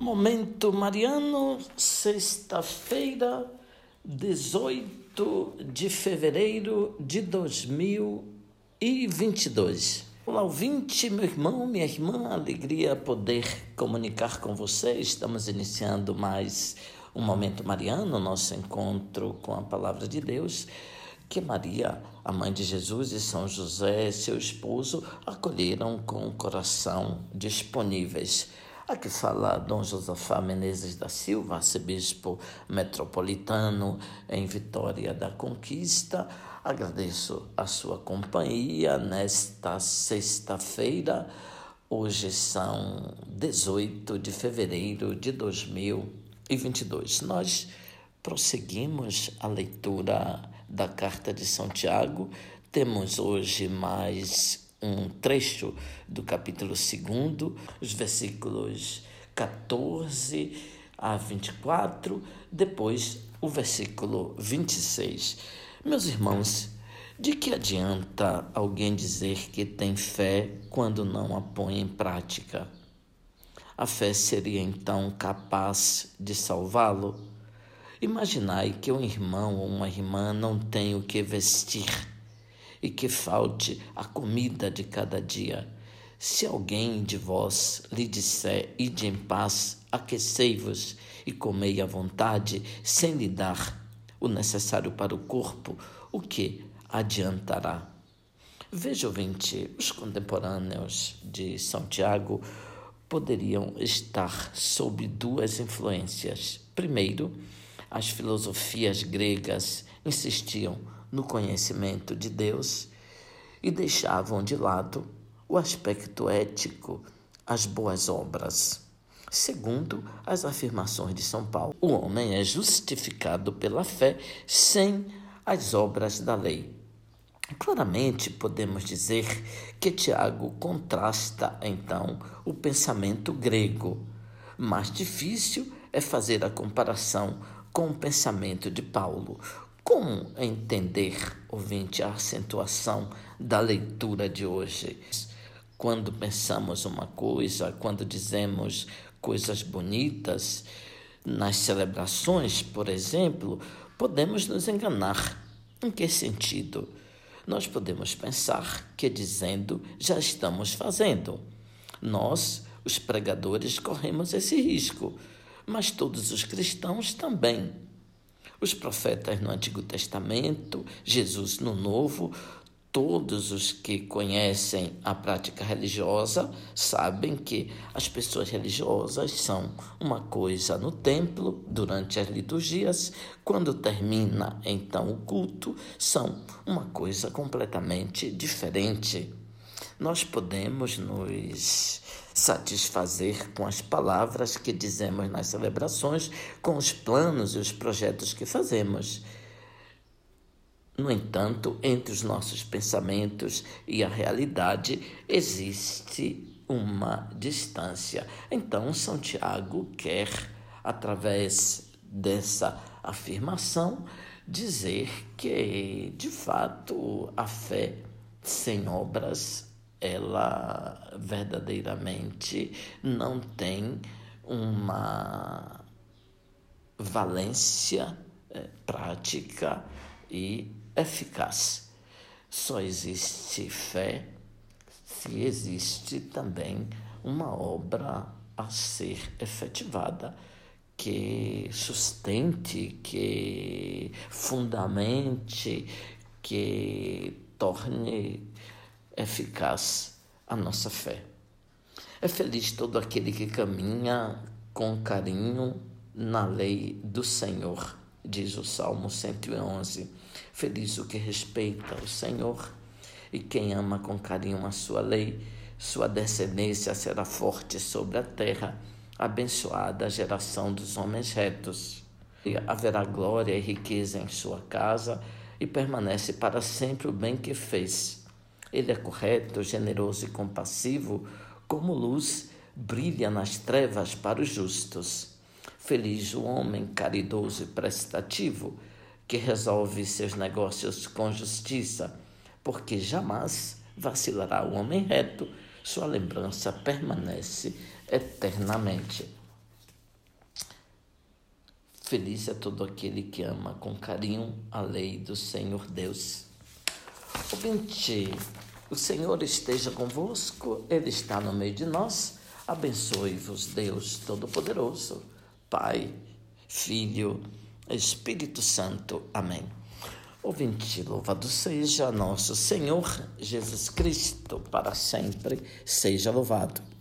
Momento Mariano, sexta-feira, 18 de fevereiro de 2022. Olá, ouvinte, meu irmão, minha irmã, alegria poder comunicar com você. Estamos iniciando mais um Momento Mariano, nosso encontro com a Palavra de Deus, que Maria, a mãe de Jesus e São José, seu esposo, acolheram com o coração disponíveis Aqui fala Dom Josafá Menezes da Silva, arcebispo metropolitano em Vitória da Conquista. Agradeço a sua companhia nesta sexta-feira. Hoje são 18 de fevereiro de 2022. Nós prosseguimos a leitura da carta de São Tiago. Temos hoje mais um trecho do capítulo 2, os versículos 14 a 24, depois o versículo 26. Meus irmãos, de que adianta alguém dizer que tem fé quando não a põe em prática? A fé seria então capaz de salvá-lo? Imaginai que um irmão ou uma irmã não tem o que vestir e que falte a comida de cada dia. Se alguém de vós lhe disser, ide em paz, aquecei-vos e comei à vontade, sem lhe dar o necessário para o corpo, o que adiantará? Veja, ouvinte, os contemporâneos de São Tiago poderiam estar sob duas influências. Primeiro, as filosofias gregas insistiam no conhecimento de Deus e deixavam de lado o aspecto ético, as boas obras. Segundo as afirmações de São Paulo, o homem é justificado pela fé sem as obras da lei. Claramente podemos dizer que Tiago contrasta então o pensamento grego. Mais difícil é fazer a comparação com o pensamento de Paulo, como entender, ouvinte, a acentuação da leitura de hoje? Quando pensamos uma coisa, quando dizemos coisas bonitas, nas celebrações, por exemplo, podemos nos enganar. Em que sentido? Nós podemos pensar que dizendo já estamos fazendo. Nós, os pregadores, corremos esse risco, mas todos os cristãos também. Os profetas no Antigo Testamento, Jesus no Novo, todos os que conhecem a prática religiosa sabem que as pessoas religiosas são uma coisa no templo durante as liturgias, quando termina então o culto, são uma coisa completamente diferente. Nós podemos nos satisfazer com as palavras que dizemos nas celebrações, com os planos e os projetos que fazemos. No entanto, entre os nossos pensamentos e a realidade existe uma distância. Então, São Tiago quer, através dessa afirmação, dizer que, de fato, a fé sem obras ela verdadeiramente não tem uma valência é, prática e eficaz. Só existe fé se existe também uma obra a ser efetivada que sustente, que fundamente, que torne eficaz a nossa fé. É feliz todo aquele que caminha com carinho na lei do Senhor, diz o Salmo 111. Feliz o que respeita o Senhor e quem ama com carinho a sua lei, sua descendência será forte sobre a terra, abençoada a geração dos homens retos. E haverá glória e riqueza em sua casa e permanece para sempre o bem que fez ele é correto, generoso e compassivo, como luz brilha nas trevas para os justos. Feliz o homem caridoso e prestativo, que resolve seus negócios com justiça, porque jamais vacilará o homem reto, sua lembrança permanece eternamente. Feliz é todo aquele que ama com carinho a lei do Senhor Deus. Ouvinte, o Senhor esteja convosco, Ele está no meio de nós. Abençoe-vos, Deus Todo-Poderoso, Pai, Filho, Espírito Santo. Amém. Ouvinte, louvado seja nosso Senhor Jesus Cristo, para sempre seja louvado.